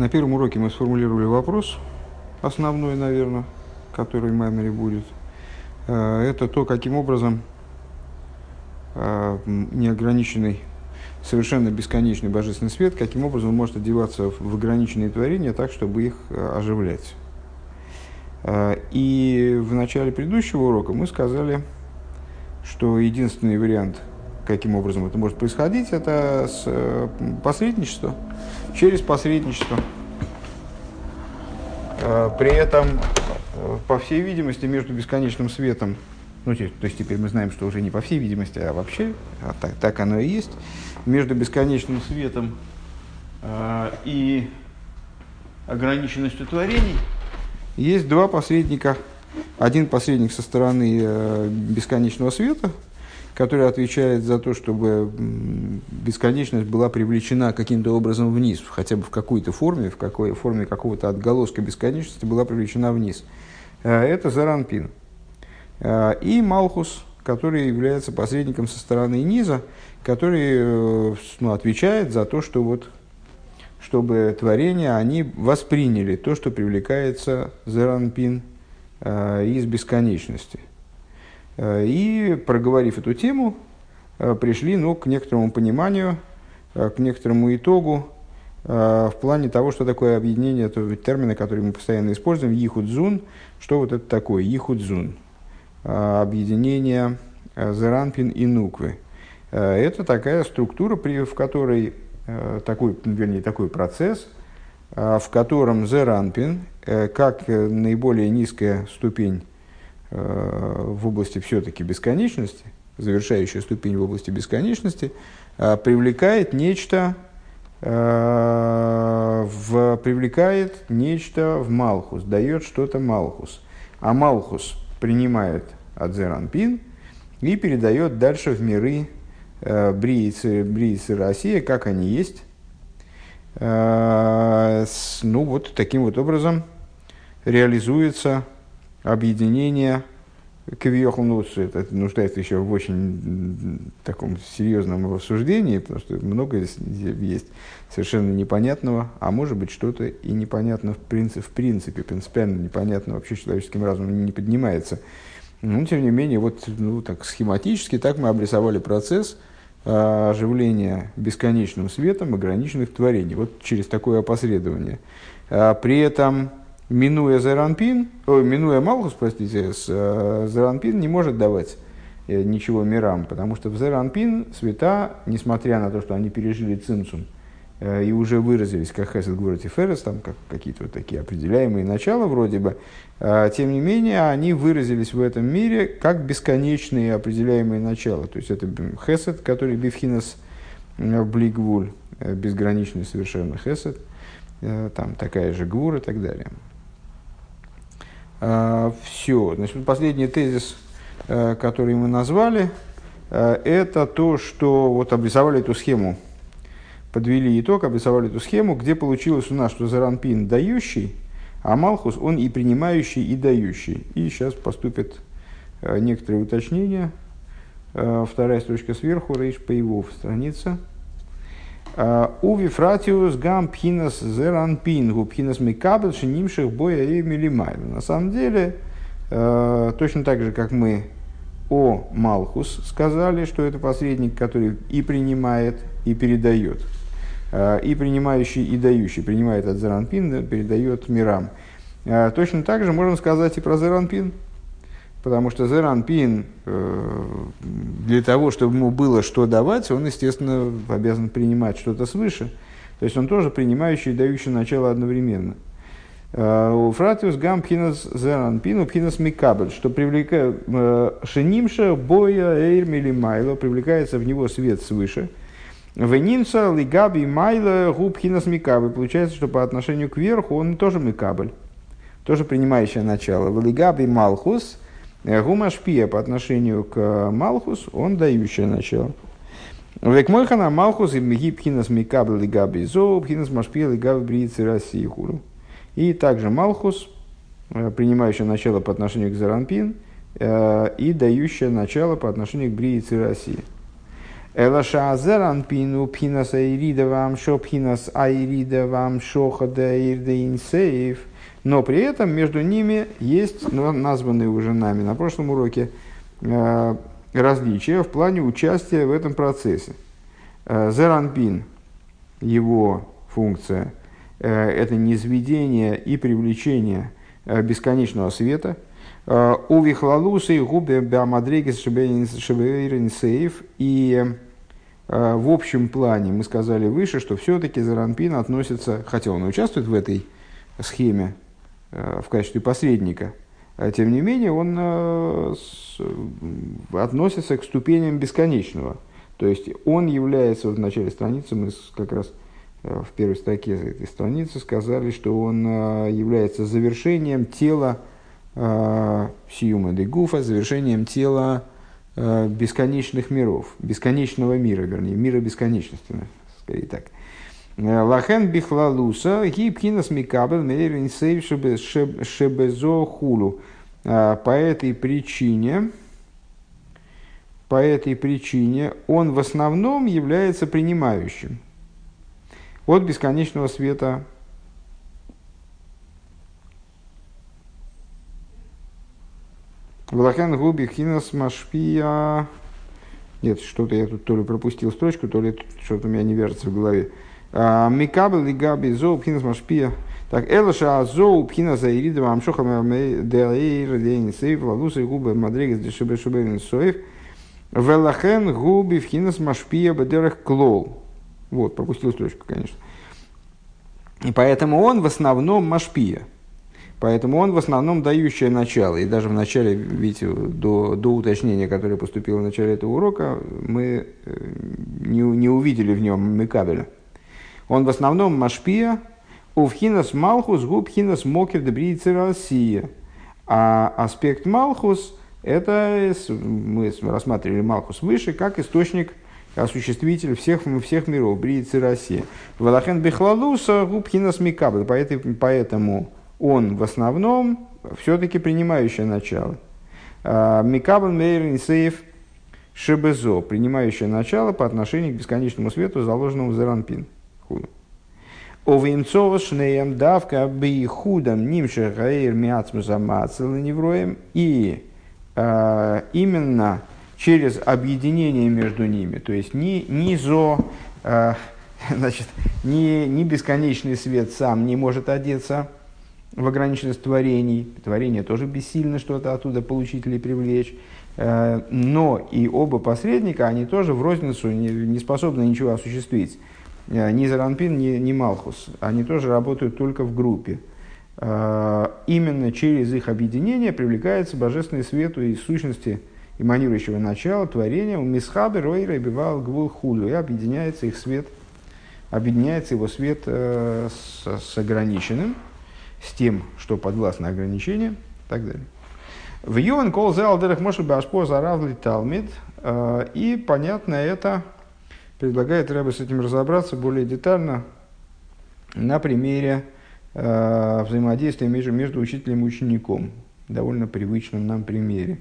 На первом уроке мы сформулировали вопрос, основной, наверное, который в Маймере будет. Э, это то, каким образом э, неограниченный, совершенно бесконечный божественный свет, каким образом может одеваться в ограниченные творения так, чтобы их э, оживлять. И в начале предыдущего урока мы сказали, что единственный вариант, каким образом это может происходить, это посредничество, через посредничество. При этом по всей видимости, между бесконечным светом, ну, то есть теперь мы знаем, что уже не по всей видимости, а вообще, а так, так оно и есть, между бесконечным светом э, и ограниченностью творений есть два посредника. Один посредник со стороны э, бесконечного света, который отвечает за то, чтобы бесконечность была привлечена каким-то образом вниз, хотя бы в какой-то форме, в какой форме какого-то отголоска бесконечности была привлечена вниз – Э, это Заранпин. Э, и Малхус, который является посредником со стороны низа, который э, ну, отвечает за то, что вот, чтобы творения, они восприняли то, что привлекается Заранпин из бесконечности. И, проговорив эту тему, пришли ну, к некоторому пониманию, к некоторому итогу, в плане того, что такое объединение, это термины, которые мы постоянно используем, Ихудзун, что вот это такое? Ихудзун. Объединение Зеранпин и Нуквы. Это такая структура, в которой такой, вернее, такой процесс, в котором Зеранпин, э, как наиболее низкая ступень в области все-таки бесконечности, завершающая ступень в области бесконечности, привлекает нечто, в, привлекает нечто в Малхус, дает что-то Малхус. А Малхус принимает от Зеранпин и передает дальше в миры э, Бриицы, Бриицы Россия, как они есть. Э, ну вот таким вот образом реализуется объединение Кавиохал, ну, это нуждается еще в очень таком серьезном рассуждении, потому что много есть совершенно непонятного, а может быть что-то и непонятно в принципе, в принципе, принципиально непонятно вообще человеческим разумом не поднимается. Но, тем не менее, вот ну, так схематически так мы обрисовали процесс э, оживления бесконечным светом ограниченных творений, вот через такое опосредование. А при этом минуя Зеранпин, о, минуя Малхус, простите, с, э, Зеранпин не может давать э, ничего мирам, потому что в Зеранпин света, несмотря на то, что они пережили цинцум э, и уже выразились как Хесед Гурати Ферес, там как какие-то вот такие определяемые начала вроде бы, э, тем не менее они выразились в этом мире как бесконечные определяемые начала. То есть это Хесед, который Бифхинас Блигвуль, безграничный совершенно Хесед, там такая же Гвур и так далее. А, Все. Значит, последний тезис, э, который мы назвали, э, это то, что вот обрисовали эту схему, подвели итог, обрисовали эту схему, где получилось у нас, что Заранпин дающий, а Малхус он и принимающий, и дающий. И сейчас поступят э, некоторые уточнения. Вторая строчка сверху, Рейш Пейвов, страница – а, Уви фратиус гам пхинас зеранпингу пхинас микабел шинимших боя и милимайла. На самом деле, э, точно так же, как мы о Малхус сказали, что это посредник, который и принимает, и передает. Э, и принимающий, и дающий. Принимает от Зеранпин, передает мирам. Э, точно так же можно сказать и про Зеранпин. Потому что Зеранпин, э, для того, чтобы ему было что давать, он, естественно, обязан принимать что-то свыше. То есть он тоже принимающий и дающий начало одновременно. Э, у Фратиус гам пхинас зеранпин, у пхинас микабель, что привлекает э, шенимша боя эйр майло, привлекается в него свет свыше. Венинца лигаби майла губ пхинас микабель. Получается, что по отношению к верху он тоже микабель, тоже принимающее начало. Лигаби малхус – Гумашпия по отношению к Малхус, он дающее начало. Векмойхана Малхус и Мгибхинас Микабл Лигаби Зо, Бхинас Машпия Лигаби Бриицы России Хуру. И также Малхус, э, принимающее начало по отношению к Заранпин, э, и дающее начало по отношению к Бриице России. Элаша азеранпину пхинас аирида вам шо пхинас аирида вам шохада ирдеинсеев. Но при этом между ними есть названные уже нами на прошлом уроке э, различия в плане участия в этом процессе. Э, зеранпин, его функция, э, это низведение и привлечение э, бесконечного света – Э, у Вихлалуса и губе Беамадрегис Шебейринсейф. И э, в общем плане мы сказали выше, что все-таки Заранпин относится, хотя он участвует в этой схеме э, в качестве посредника, тем не менее он относится к ступеням бесконечного. То есть он является, в начале страницы мы как раз в первой строке этой страницы сказали, что он является завершением тела Э, сиума де гуфа, завершением тела э, бесконечных миров, бесконечного мира, вернее, мира бесконечности, скорее так. Лахен бихлалуса гибкинас микабел мейрин сейв шебезо хулу. По этой причине, по этой причине он в основном является принимающим от бесконечного света Влахен губи хинас машпия... Нет, что-то я тут то ли пропустил строчку, то ли что-то у меня не вяжется в голове. А, Микабел и габи зоу пхинас машпия. Так, элаша зоу пхина заирида вам шоха деаир день сейф ладуса и губы мадригас дешебе шебе соев. Велахен губи пхинас машпия бедерах клол. Вот, пропустил строчку, конечно. И поэтому он в основном машпия. Поэтому он в основном дающее начало. И даже в начале, видите, до, до уточнения, которое поступило в начале этого урока, мы э, не, не увидели в нем Мекабеля. Он в основном Машпия, Увхинас Малхус, Губхинас Мокер Дебрицы Россия. А аспект Малхус, это мы рассматривали Малхус выше, как источник осуществитель всех, всех миров, Бриицы Россия. Валахен Бехлалуса, Губхинас Микабель. Поэтому он в основном все-таки принимающее начало. А, Микабан Мейрин Сейф Шебезо, принимающее начало по отношению к бесконечному свету, заложенному в Зеранпин. Овинцова шнеем давка би худом нимше гаир миацмусамацел невроем. И а, именно через объединение между ними, то есть не, не зо, а, значит, не, не бесконечный свет сам не может одеться в ограниченность творений. Творение тоже бессильно что-то оттуда получить или привлечь. Э, но и оба посредника, они тоже в розницу не способны ничего осуществить. Э, ни Заранпин, ни, ни Малхус. Они тоже работают только в группе. Э, именно через их объединение привлекается божественный свет и сущности эманирующего начала творения у Мисхабы Ройра бивал Гвул Худу. И объединяется их свет, объединяется его свет с, с ограниченным – с тем, что подвластно ограничениям и так далее. В Ювен кол зал дерах мошел башпо заравли талмит. Э, и понятно это предлагает Рэбе с этим разобраться более детально на примере э, взаимодействия между, между учителем и учеником. Довольно привычном нам примере.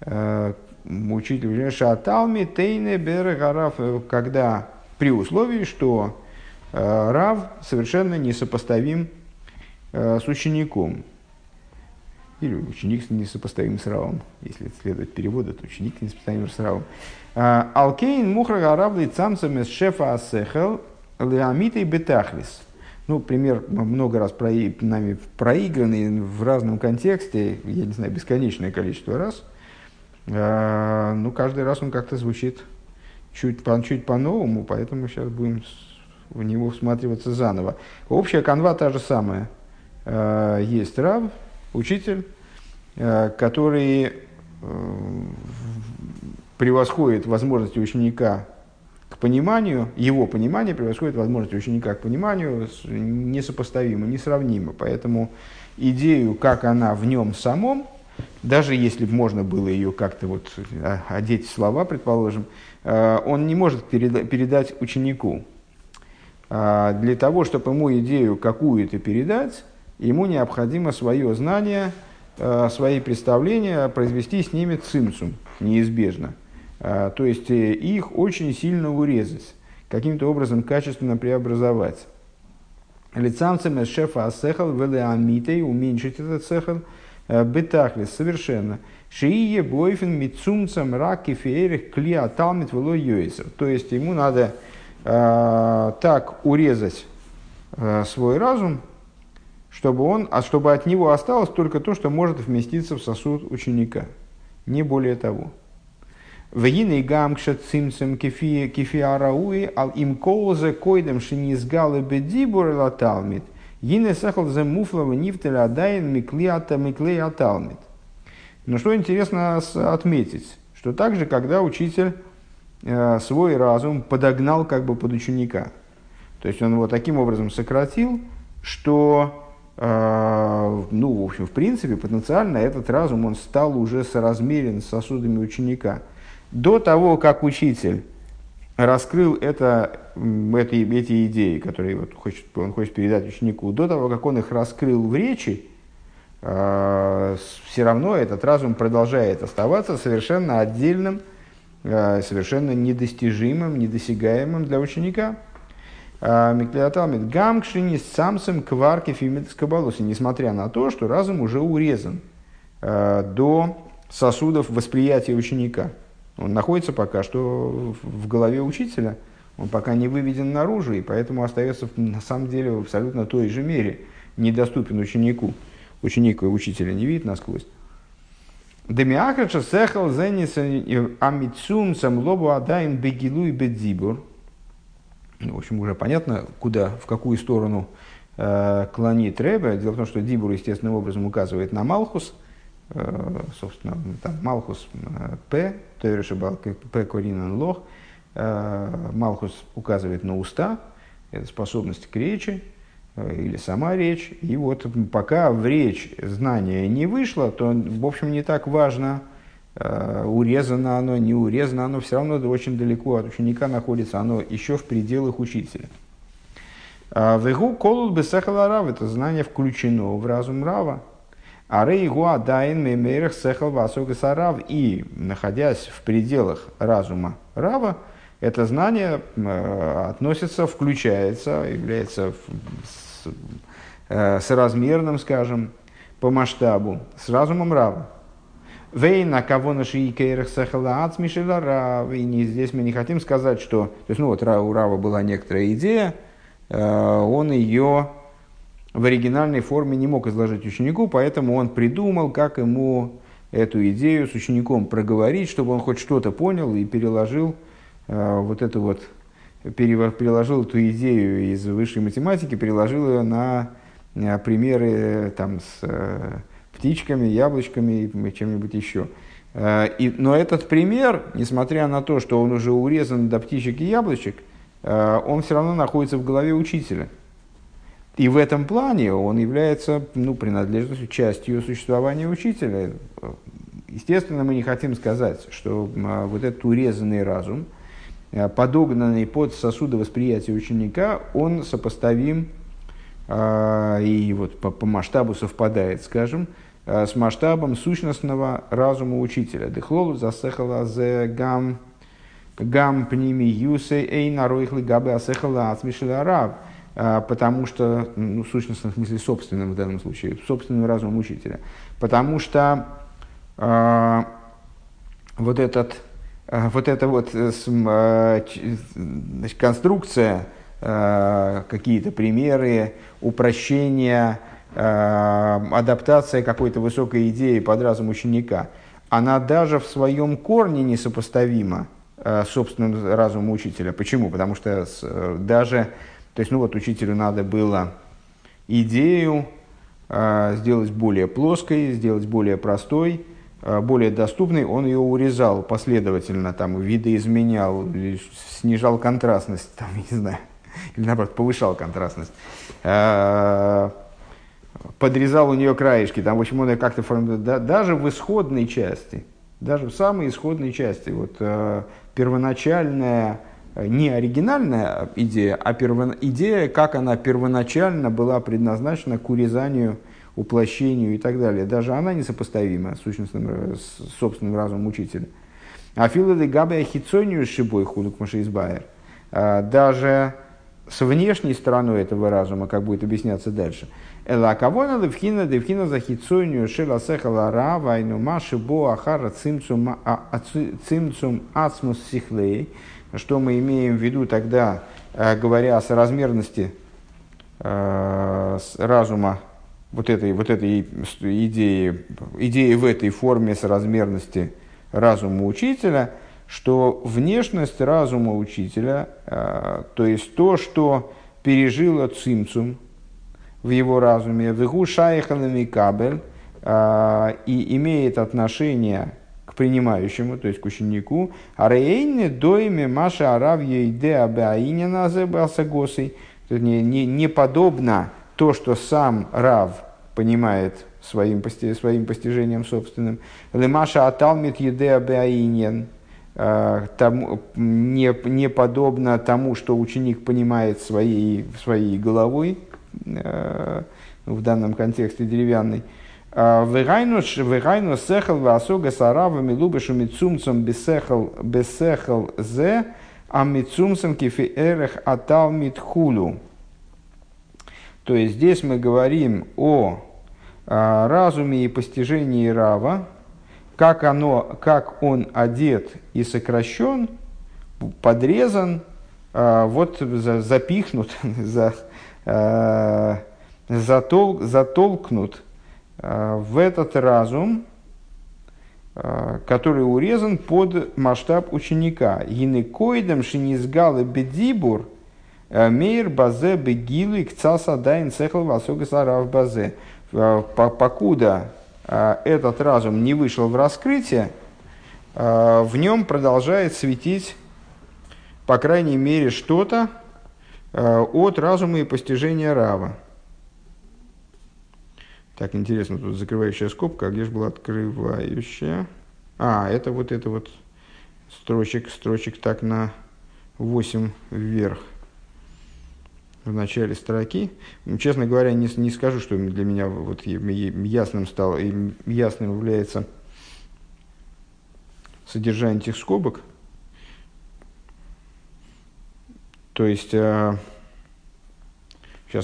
Э, учитель Шаталми Тейне Берегараф, когда при условии, что Рав совершенно несопоставим Э, с учеником. Или ученик несопоставим с Равом. Если следовать переводу, то ученик несопоставим с Равом. А, Алкейн мухра гаравли цамцам из шефа асехел леамитой бетахлис. Ну, пример много раз про, нами проигранный в разном контексте, я не знаю, бесконечное количество раз. А, ну, каждый раз он как-то звучит чуть, по, чуть по-новому, поэтому сейчас будем в него всматриваться заново. Общая канва та же самая – Э, есть раб, учитель, э, который э, превосходит возможности ученика к пониманию, его понимание превосходит возможности ученика к пониманию несопоставимо, несравнимо. Поэтому идею, как она в нем самом, даже если бы можно было ее как-то вот одеть в слова, предположим, он не может передать ученику. Для того, чтобы ему идею какую-то передать, ему необходимо свое знание, э, свои представления произвести с ними цимсум, неизбежно. то есть их очень сильно урезать, каким-то образом качественно преобразовать. Лицамцем шефа асехал велеамитей уменьшить этот сехал бетахлис совершенно. Шиие бойфен мицумцам раки феерих клиа талмит вело То есть ему надо э, так урезать э, свой разум, чтобы, он, а чтобы от него осталось только то, что может вместиться в сосуд ученика. Не более того. Вегины гамкша цимцем кефи арауи ал им колзе койдем шинизгалы бедибур латалмит. Гине сахал за муфлава нифтеля адайн миклеата миклеаталмит. Но что интересно отметить, что также, когда учитель э, свой разум подогнал как бы под ученика, то есть он его таким образом сократил, что, ну, в общем, в принципе, потенциально этот разум, он стал уже соразмерен с сосудами ученика. До того, как учитель раскрыл это, это, эти идеи, которые вот хочет, он хочет передать ученику, до того, как он их раскрыл в речи, а, все равно этот разум продолжает оставаться совершенно отдельным, а, совершенно недостижимым, недосягаемым для ученика. А, Миклеаталмит Гамкшини с самсом кварки фимит скабалоси, несмотря на то, что разум уже урезан до сосудов восприятия ученика. Он находится пока что в голове учителя, он пока не выведен наружу, и поэтому остается на самом деле в абсолютно той же мере недоступен ученику ученик учителя не видит насквозь. Демиахача сехал зенис амитсум сам лобу адаин бегилу и бедзибур. Ну, в общем, уже понятно, куда, в какую сторону э, клонит Ребе. Дело в том, что Дибур естественным образом указывает на Малхус. Э, собственно, там Малхус э, П, Тойрешибал П Коринан Лох. Э, Малхус указывает на уста, это способность к речи, Э, или сама речь. И вот пока в речь знание не вышло, то, в общем, не так важно, урезано оно, не урезано оно, все равно очень далеко от ученика находится, оно еще в пределах учителя. А Вегу колул бесехала рав, это знание включено в разум рава. А рейгу адайн мемерах сехал сарав. И, находясь в пределах разума рава, это знание э, относится, включается, является э, соразмерным, скажем, по масштабу, с разумом Рава. Вейна кого наши икейрах сахала ацмишела Рав. И здесь мы не хотим сказать, что... То есть, ну вот у Рава была некоторая идея, э, он ее в оригинальной форме не мог изложить ученику, поэтому он придумал, как ему эту идею с учеником проговорить, чтобы он хоть что-то понял и переложил э, вот эту вот переложил эту идею из высшей математики, переложил ее на э, примеры там, с птичками, яблочками и чем-нибудь еще. И, но этот пример, несмотря на то, что он уже урезан до птичек и яблочек, он все равно находится в голове учителя. И в этом плане он является ну, принадлежностью, частью существования учителя. Естественно, мы не хотим сказать, что вот этот урезанный разум – Э, подогнанный под сосуды восприятия ученика, он сопоставим э, и вот по, по масштабу совпадает, скажем, э, с масштабом сущностного разума учителя. Дехлолу засехала за гам гам пними юсе эй наройхли габы асехала ацмишеля раб. Потому что, ну, в сущностном смысле, собственным в данном случае, собственным разумом учителя. Потому что э, вот этот Э, вот эта вот э, э, значит, конструкция, какие-то примеры, упрощения, адаптация какой-то высокой идеи под разум ученика, она даже в своем корне несопоставима с собственным разумом учителя. Почему? Потому что даже, то есть, ну вот учителю надо было идею сделать более плоской, сделать более простой, Э, более доступный, он ее урезал последовательно, там, видоизменял, снижал контрастность, там, не знаю, или наоборот, повышал контрастность, э, подрезал у нее краешки, там, в общем, он как-то формирует, даже в исходной части, даже в самой исходной части, вот э, первоначальная, не оригинальная идея, а первон... идея, как она первоначально была предназначена к урезанию уплощению и так далее, даже она несопоставима с, сущностным, с собственным разумом учителя. Афила де габе хитсонию шибой хулук машиизбайер. Даже с внешней стороной этого разума, как будет объясняться дальше. Эла кавона левхина девхина за хитсонию шела сехала рава и маши бо ахара цимцум ацмус сихлей. Что мы имеем в виду тогда, э, говоря о соразмерности э, разума вот этой, вот этой идеи, идеи в этой форме соразмерности разума учителя, что внешность разума учителя, э, то есть то, что пережило цимцум в его разуме, вегу шайхалами кабель, э, и имеет отношение к принимающему, то есть к ученику, а рейне дойме маша арав ейде абеаинина зебасагосой, не, не, не подобно то, что сам Рав понимает своим, своим постижением собственным. Лемаша аталмит едеа беаинен. Э, тому, не, не подобно тому, что ученик понимает своей, своей головой, в данном контексте деревянной. «А вегайну сехал васога сарава милубешу мицумцам бесехал бесехал зе, а мицумцам кифи эрех аталмит хулу. То есть здесь мы говорим о, о разуме и постижении Рава, как, оно, как он одет и сокращен, подрезан, а, вот запихнут, за, затол, затолкнут а, в этот разум, который урезан под масштаб ученика. Гинекоидом шинизгалы бедибур – Э, Мейр базе бегилы к дайн цехал васога сарав базе. Э, покуда э, этот разум не вышел в раскрытие, в нем продолжает светить, по крайней мере, что-то от разума и постижения Рава. Так, интересно, тут закрывающая скобка, а где же была открывающая? А, это вот это вот строчек, строчек так на 8 вверх в начале строки. Честно говоря, не, не скажу, что для меня вот ясным стало, ясным является содержание этих скобок. То есть, сейчас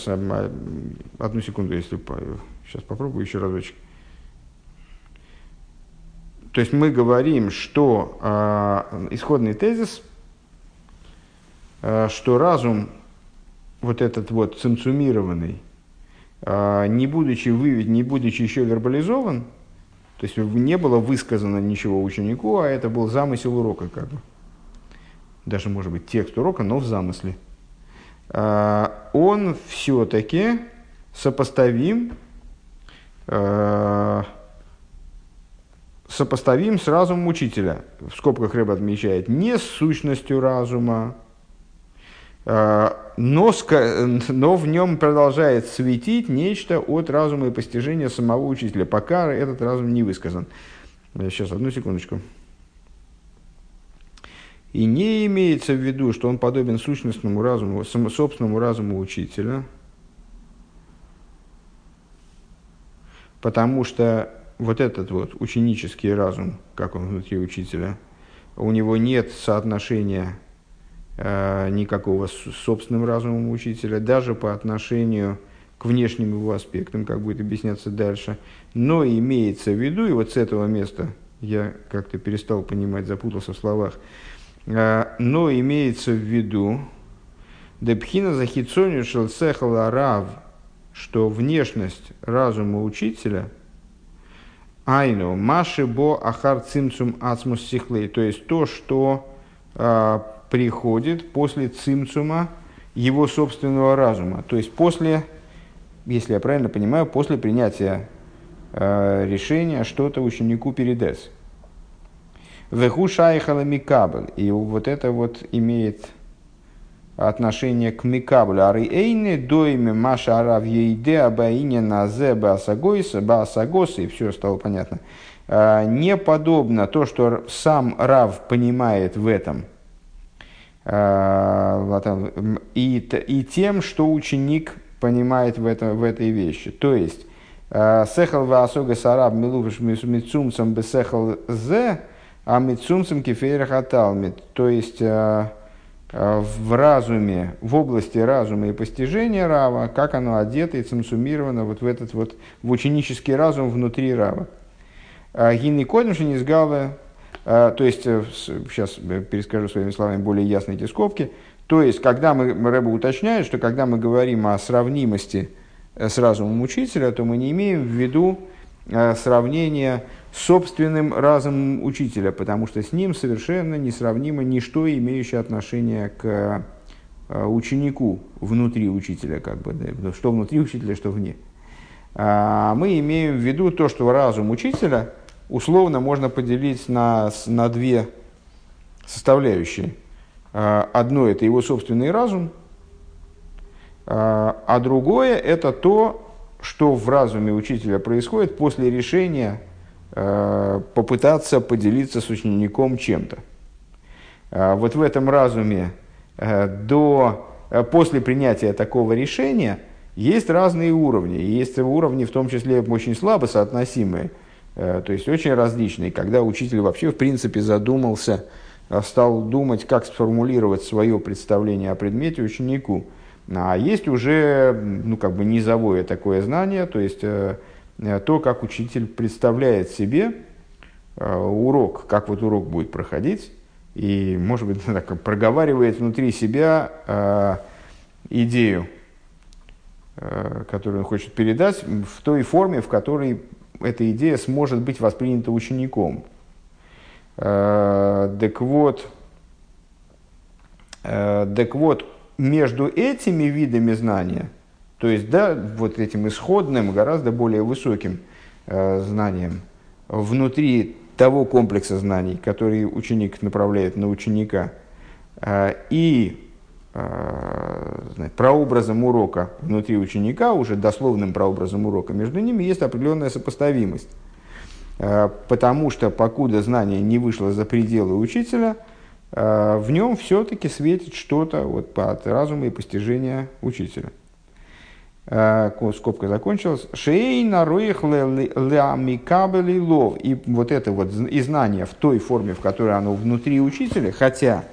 а, одну секунду, если сейчас попробую еще разочек. То есть мы говорим, что э, исходный тезис, э, что разум вот этот вот цинцумированный, а, не будучи выведен, не будучи еще вербализован, то есть не было высказано ничего ученику, а это был замысел урока, как бы. Даже, может быть, текст урока, но в замысле. А, он все-таки сопоставим, а, сопоставим с разумом учителя. В скобках Рэб отмечает, не с сущностью разума, но, но в нем продолжает светить нечто от разума и постижения самого учителя, пока этот разум не высказан. Сейчас, одну секундочку. И не имеется в виду, что он подобен сущностному разуму, собственному разуму учителя, потому что вот этот вот ученический разум, как он внутри учителя, у него нет соотношения Э, никакого с собственным разумом учителя, даже по отношению к внешним его аспектам, как будет объясняться дальше. Но имеется в виду, и вот с этого места я как-то перестал понимать, запутался в словах, но имеется в виду, Депхина захицоню шелцехала рав, что внешность разума учителя – Айну, Маши бо ахар цимцум ацмус сихлей, то есть то, что э, приходит после цимцума его собственного разума. То есть после, если я правильно понимаю, после принятия э, решения что-то ученику передаст. Веху микабль. И вот это вот имеет отношение к микаблю. Ары эйны дойме маша арав ейде абаине назе баасагойса баасагоса. И все стало понятно. Э, не подобно то, что сам Рав понимает в этом – Э, и, и тем, что ученик понимает в, это, в этой вещи. То есть, э, сехал ваасога сараб милувш мицумцам бесехал зе, а митсумцем кефейрах аталмит, то есть э, э, в разуме, в области разума и постижения Рава, как оно одето и цимсумировано вот в этот вот, в ученический разум внутри Рава. А Гинни Кодимши не сгала, то есть, сейчас перескажу своими словами более ясно эти скобки, то есть, когда мы, Рэба уточняет, что когда мы говорим о сравнимости с разумом учителя, то мы не имеем в виду сравнение собственным разумом учителя, потому что с ним совершенно несравнимо ничто, имеющее отношение к э, ученику внутри учителя, как бы, да, что внутри учителя, что вне. А мы имеем в виду то, что разум учителя условно можно поделить на, на две составляющие. А, одно – это его собственный разум, а, а другое – это то, что в разуме учителя происходит после решения попытаться поделиться с учеником чем-то. А вот в этом разуме э, до, э, после принятия такого решения есть разные уровни. есть уровни, в том числе очень слабо соотносимые, то есть очень различные, когда учитель вообще в принципе задумался, стал думать, как сформулировать свое представление о предмете ученику. А есть уже ну, как бы низовое такое знание, то есть Э, то, как учитель представляет себе э, урок, как вот урок будет проходить, и, может быть, так, проговаривает внутри себя э, идею, которую он хочет передать, в той форме, в которой эта идея сможет быть воспринята учеником. Так вот, так вот, между этими видами знания – то есть, да, вот этим исходным, гораздо более высоким э, знанием внутри того комплекса знаний, который ученик направляет на ученика, э, и э, прообразом урока внутри ученика, уже дословным прообразом урока, между ними есть определенная сопоставимость. Э, потому что, покуда знание не вышло за пределы учителя, э, в нем все-таки светит что-то вот, от разума и постижения учителя. Э, скобка закончилась, шей на леамикабели лов. И вот это вот и знание в той форме, в которой оно внутри учителя, хотя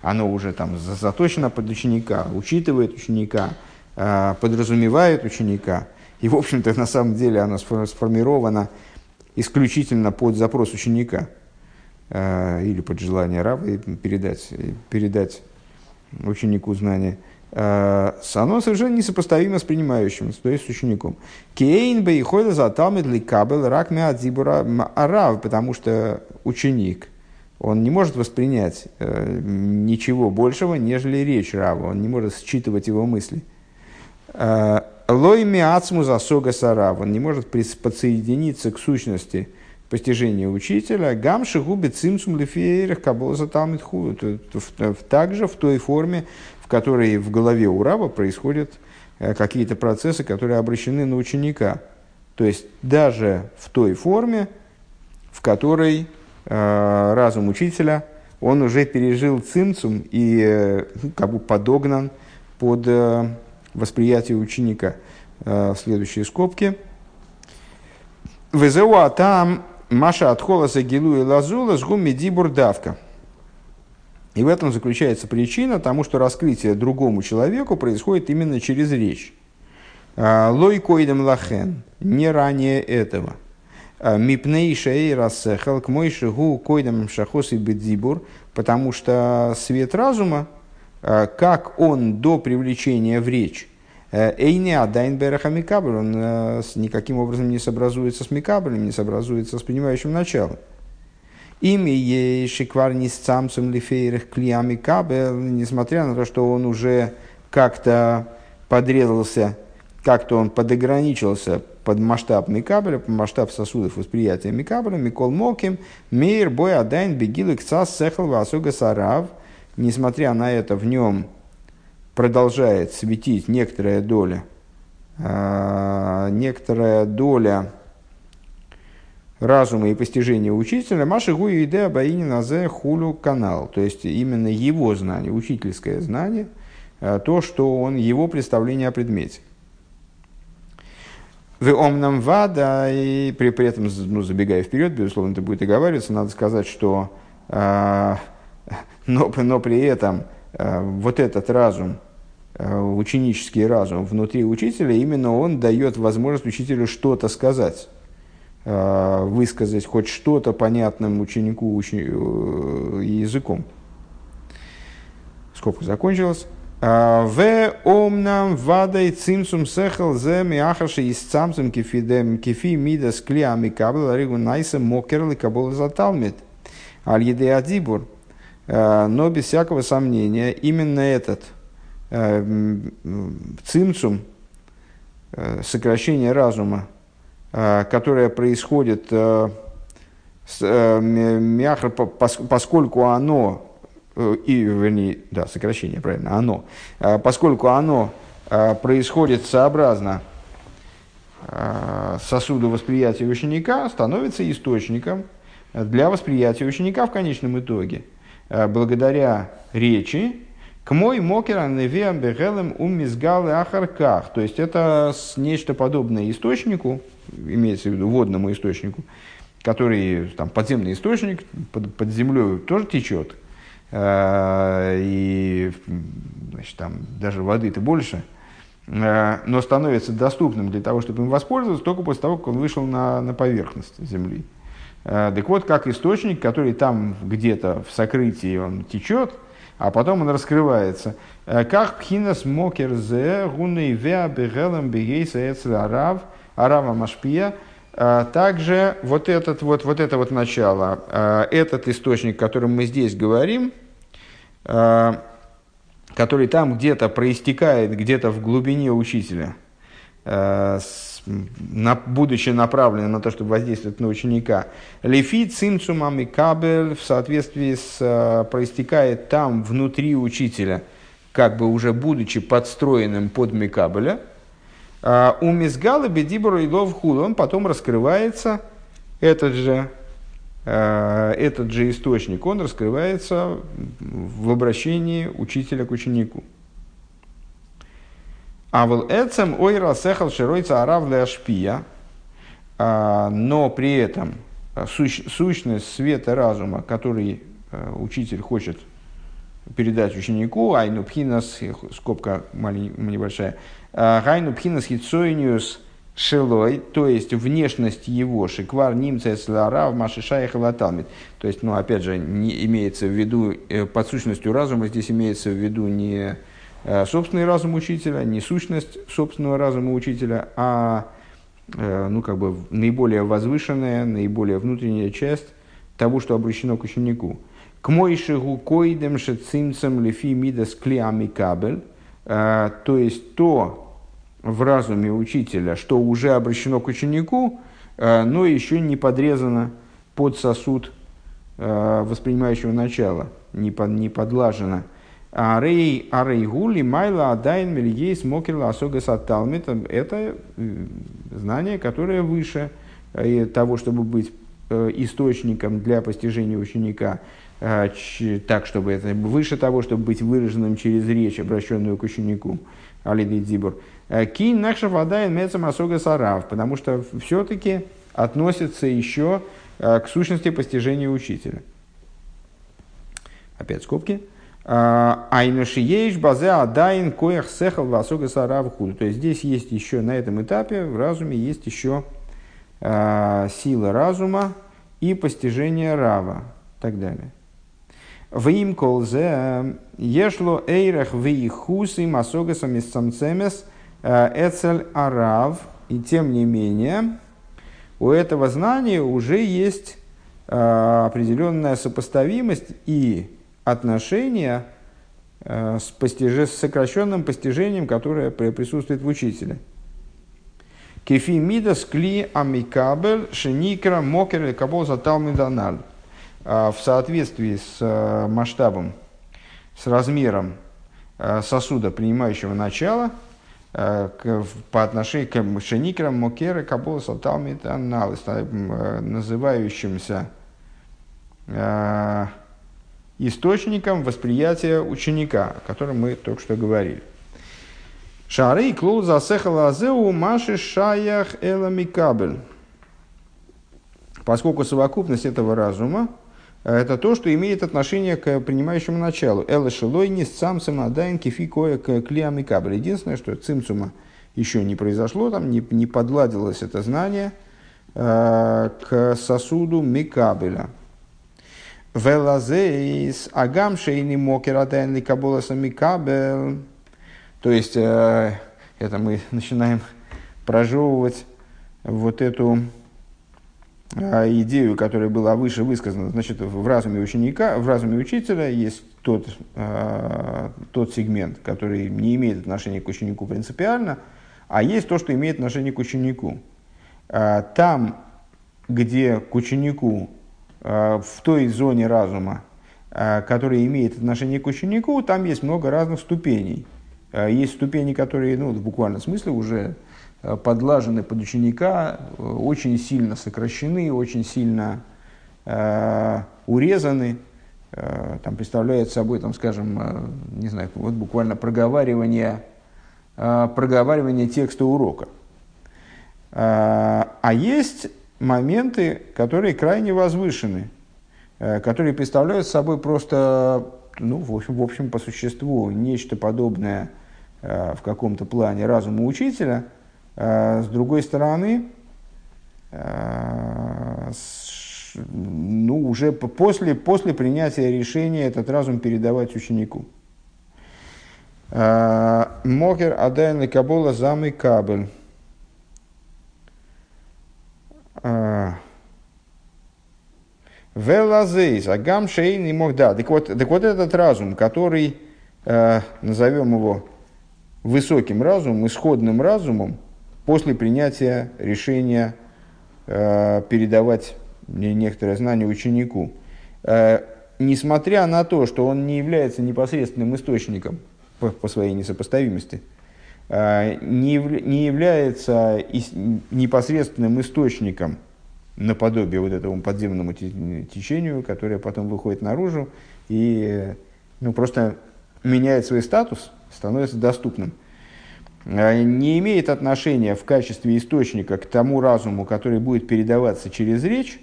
оно уже там заточено под ученика, учитывает ученика, э, подразумевает ученика. И, в общем-то, на самом деле оно сформировано исключительно под запрос ученика э, или под желание раба передать, передать ученику знания. Э, оно совершенно несопоставимо с принимающим, то есть с учеником. Кейн бы и ходил за талмит ли кабел рак зибура арав, потому что ученик, он не может воспринять э, ничего большего, нежели речь Рава, он не может считывать его мысли. Э, Лой миацму засога сарав, он не может подсоединиться к сущности постижения учителя. Гамши губит цимсум лифеерах кабол за талмит Также в той форме, в которой в голове у раба происходят э, какие-то процессы, которые обращены на ученика. То есть даже в той форме, в которой э, разум учителя, он уже пережил цимцум и э, ну, как бы подогнан под э, восприятие ученика. Э, следующие скобки. Везеуа там Маша от холоса гилу и лазула с гуми дибурдавка. И в этом заключается причина тому, что раскрытие другому человеку происходит именно через речь. А, Лой койдем лахен, не ранее этого. А, Мипней шей рассехал к мой шагу койдем шахос и бедзибур, потому что свет разума, а, как он до привлечения в речь, Эйни адайн бераха микабель, он никаким образом не сообразуется с микабелем, не сообразуется с принимающим началом. Ими ешиквар не самцем лифейрых клиями кабел, несмотря на то, что он уже как-то подрезался, как-то он подограничился под масштаб Микабеля, под масштаб сосудов восприятия Микабеля, Микол Моким, Мейр Бой Адайн Бегил Икцас Сехал Васуга Сарав, несмотря на это, в нем продолжает светить некоторая доля, э, некоторая доля разума и постижения учителя, Маши Гуи Иде Баини Назе Хулю канал. То есть именно его знание, учительское знание, э, то, что он, его представление о предмете. В омном вада, и при, при этом, ну, забегая вперед, безусловно, это будет оговариваться, надо сказать, что э, но, но при этом э, вот этот разум, э, ученический разум внутри учителя, именно он дает возможность учителю что-то сказать, высказать хоть что-то понятным ученику учени, э, языком. Скобка закончилась. А, в омнам вадай цимсум сехал зе миахаши из цамсум кефидем кефи мидас клиами кабл ригу найса мокерли кабол заталмит. Аль еде адибур. А, но без всякого сомнения именно этот цимсум, сокращение разума, которое происходит поскольку оно Э, и, вернее, да, сокращение, правильно, оно, поскольку оно происходит сообразно сосуду восприятия ученика, становится источником для восприятия ученика в конечном итоге. Благодаря речи, к мой мокера невеам бегелем умизгалы ахарках. То есть это нечто подобное источнику, имеется в виду водному источнику, который там подземный источник под, под землей тоже течет, Э, и значит, там даже воды-то больше, э, но становится доступным для того, чтобы им воспользоваться только после того, как он вышел на, на поверхность Земли. Э, так вот, как источник, который там где-то в сокрытии он течет, а потом он раскрывается. Как пхинас мокер зе гуней веа бегелем бегейса арав арава машпия – а, также вот, этот, вот, вот это вот начало, а, этот источник, о котором мы здесь говорим, который там где-то проистекает, где-то в глубине учителя, будучи направленным на то, чтобы воздействовать на ученика. Лефи цимцумам и кабель в соответствии с проистекает там внутри учителя, как бы уже будучи подстроенным под Микабеля – а, у Мизгала Бедибору и Лов Худ, он потом раскрывается, этот же, а, этот же источник, он раскрывается в обращении учителя к ученику. А был эцем ой расехал широйца арав ашпия, а, но при этом сущность света разума, который учитель хочет передать ученику, айну пхинас, скобка маленькая, небольшая, Гайну пхинас хитсойниус шелой, то есть внешность его, шиквар нимца слара в машишаях. То есть, ну, опять же, не имеется в виду, э, под сущностью разума здесь имеется в виду не собственный разум учителя, не сущность собственного разума учителя, а э, ну, как бы наиболее возвышенная, наиболее внутренняя часть того, что обращено к ученику. К мойшигу койдем шецимцем лефи мидас клиами кабель, а, то есть то в разуме учителя, что уже обращено к ученику, но еще не подрезано под сосуд воспринимающего начала, не, под, не подлажено. Арей арей гули майла адайн мельейс мокерла асога саталмит. Это знание, которое выше э, того, чтобы быть э, источником для постижения ученика. Так, чтобы это выше того, чтобы быть выраженным через речь, обращенную к ученику. Алиды Дзибур. Кин наша вода и мецам асога сарав, потому что все-таки относится еще к сущности постижения учителя. Опять скобки. Айнушиеш базе адайн коях сехал васога сарав худу. То есть здесь есть еще на этом этапе в разуме есть еще сила разума и постижение рава и так далее. Вим колзе ешло эйрах вейхусы масогасом из самцемес эцель арав. И тем не менее, у этого знания уже есть определенная сопоставимость и отношение с, постиж... с сокращенным постижением, которое присутствует в учителе. Кефи мидас кли амикабель шеникра мокер кабол затал миданаль. А, в соответствии с э, масштабом, с размером э, сосуда, принимающего начало, э, по отношению к шеникрам мокера кабола саталмит анализ, называющимся источником восприятия ученика, о котором мы только что говорили. Шары и клол засехала азеу маши шаях эламикабель. Поскольку совокупность этого разума – это то, что имеет отношение к принимающему началу. Эла шелой не сам самодайн кефи кое к клиам и кабель. Единственное, что цимцума еще не произошло, там не, не подладилось это знание э, к сосуду микабеля. Велазейс агам шейни мокерадайн ликаболаса микабель. То есть, э, это мы начинаем прожевывать вот эту э, идею, которая была выше высказана. Значит, в разуме ученика, в разуме учителя есть тот, э, тот сегмент, который не имеет отношения к ученику принципиально, а есть то, что имеет отношение к ученику. Там, где к ученику, в той зоне разума, которая имеет отношение к ученику, там есть много разных ступеней – а есть ступени, которые ну, в буквальном смысле уже э, подлажены под ученика, э, очень сильно сокращены, очень сильно э, урезаны. Э, там представляют собой, там, скажем, э, не знаю, вот буквально проговаривание, э, проговаривание текста урока. Э, а есть моменты, которые крайне возвышены, э, которые представляют собой просто ну, в общем, в общем, по существу, нечто подобное э, в каком-то плане разуму учителя. Э, с другой стороны, ну, уже после, после принятия решения этот разум передавать ученику. Мокер Адайн Кабола Замы Кабель. Велазейс, агам шейн и мог да. Так вот, так вот этот разум, который, э, назовем его высоким разумом, исходным разумом, после принятия решения э, передавать некоторое знание ученику, э, несмотря на то, что он не является непосредственным источником по, по своей несопоставимости, э, не, не является непосредственным источником – наподобие вот этому подземному течению, которое потом выходит наружу и ну, просто меняет свой статус, становится доступным. А не имеет отношения в качестве источника к тому разуму, который будет передаваться через речь,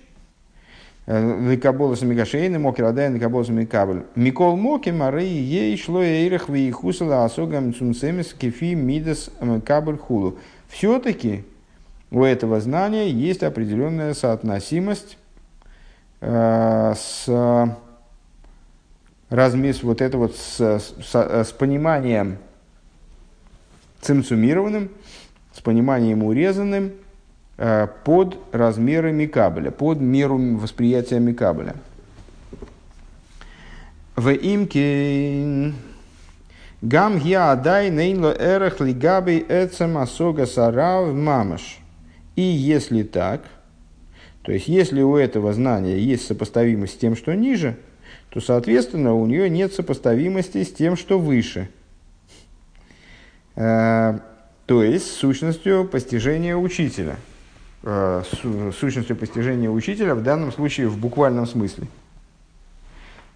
Ликабола самигашейны мокирадай ликабола самикабль. Микол моки мары ей шло эйрах вейхусала асогам цунцемис кефи мидас кабль хулу. Все-таки у этого знания есть определенная соотносимость э, с размес вот это вот с, с, с пониманием цимцумированным, с пониманием урезанным под размерами кабеля, под меру восприятия Микабеля. В имке гам адай нейнло эрах лигабей эцем асога сарав мамаш – и если так, то есть если у этого знания есть сопоставимость с тем, что ниже, то, соответственно, у нее нет сопоставимости с тем, что выше. Э, то есть с сущностью постижения учителя. Э, сущностью постижения учителя в данном случае в буквальном смысле.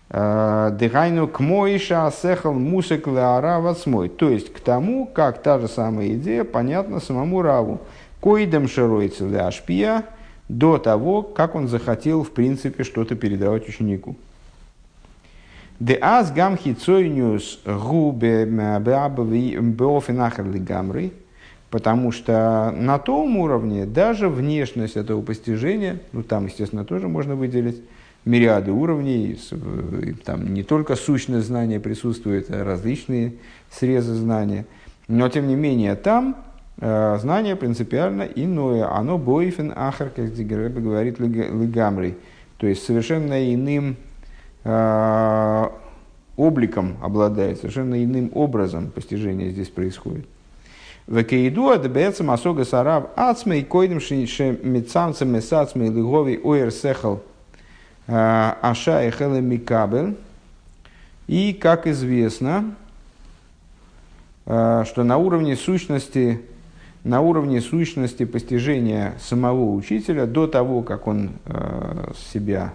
Э, Дыхайну к моиша асехал мусек леара То есть к тому, как та же самая идея понятна самому Раву. Коидем широйца ашпия до того, как он захотел, в принципе, что-то передавать ученику. Де аз гам хицойниус гу беофенахар гамры, потому что на том уровне даже внешность этого постижения, ну там, естественно, тоже можно выделить мириады уровней, там не только сущность знания присутствует, а различные срезы знания, но тем не менее там Э, знание принципиально иное. Оно бойфен ахар, как Зигеребе говорит, лигамрей. То есть совершенно иным э, обликом обладает, совершенно иным образом постижение здесь происходит. Векейду адбецам асога сарав ацмей койдем ше мецамцем месацмей лигови оер сехал э, аша и микабель. И, как известно, что на уровне сущности на уровне сущности постижения самого учителя до того, как он э, себя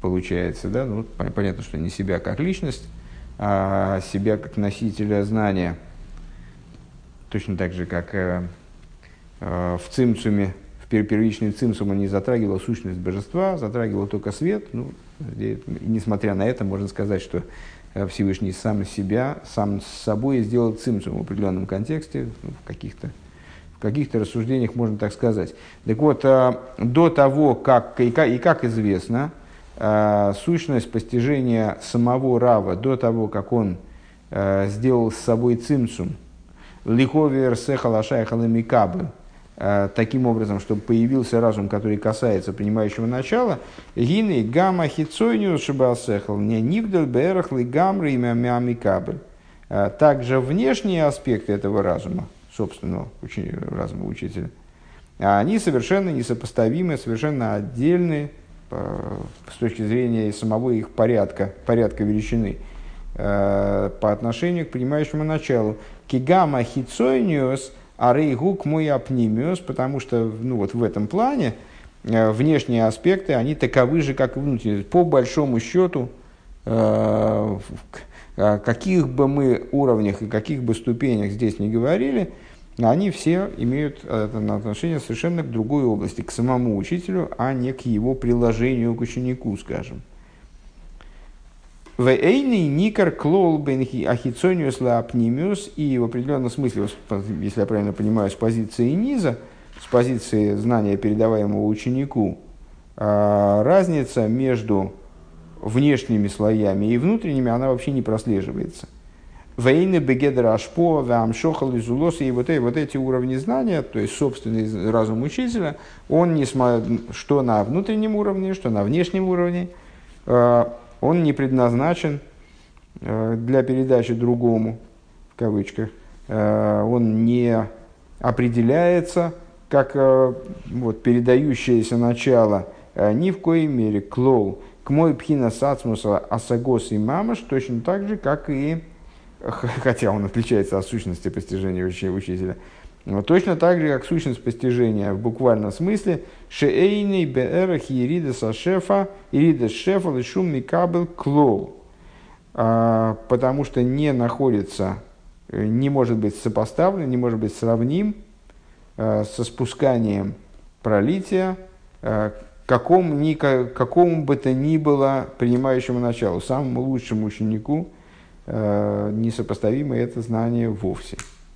получается, да, ну, понятно, что не себя как личность, а себя как носителя знания, точно так же, как э, в цимцуме, в первичный цимсум он не затрагивал сущность божества, затрагивал только свет. Ну, несмотря на это, можно сказать, что Всевышний сам себя, сам с собой сделал цимсум в определенном контексте, ну, в каких-то в каких-то рассуждениях можно так сказать. Так вот, до того, как, и как, и как известно, сущность постижения самого Рава, до того, как он сделал с собой лиховер сехалашай халамикабы, э, таким образом, чтобы появился разум, который касается принимающего начала, гины гамма хицойниус шибасехал, не нивдаль берах ли гамры имя мямикабы. Э, также внешние аспекты этого разума, собственного разума учителя, они совершенно несопоставимы, совершенно отдельные э, с точки зрения самого их порядка, порядка величины по отношению к принимающему началу. Кигама хицойниус арейгук мой апнимиус, потому что ну, вот в этом плане э, внешние аспекты, они таковы же, как и внутренние. По большому счету, э, о каких бы мы уровнях и каких бы ступенях здесь не говорили, они все имеют отношение совершенно к другой области, к самому учителю, а не к его приложению к ученику, скажем. Вейный никар клол ахицониус лапнимиус. И в определенном смысле, если я правильно понимаю, с позиции низа, с позиции знания, передаваемого ученику, а, разница между внешними слоями и внутренними, она вообще не прослеживается. Вейны бегедра ашпо, вамшохал и и вот, и вот эти уровни знания, то есть собственный разум учителя, он не смо... что на внутреннем уровне, что на внешнем уровне, а, он не предназначен э, для передачи другому, в кавычках. Э, он не определяется как э, вот, передающееся начало ни в коей мере. Клоу к мой пхина сацмуса асагос и мамаш точно так же, как и, хотя он отличается от сущности постижения учителя, но точно так же, как сущность постижения в буквальном смысле, шеейный беэрах ирида шефа, ирида шефа лишум микабел клоу. А, потому что не находится, э, не может быть сопоставлен, не может быть сравним э, со спусканием пролития э, какому, какому бы то ни было принимающему началу, самому лучшему ученику, несопоставимо это знание вовсе.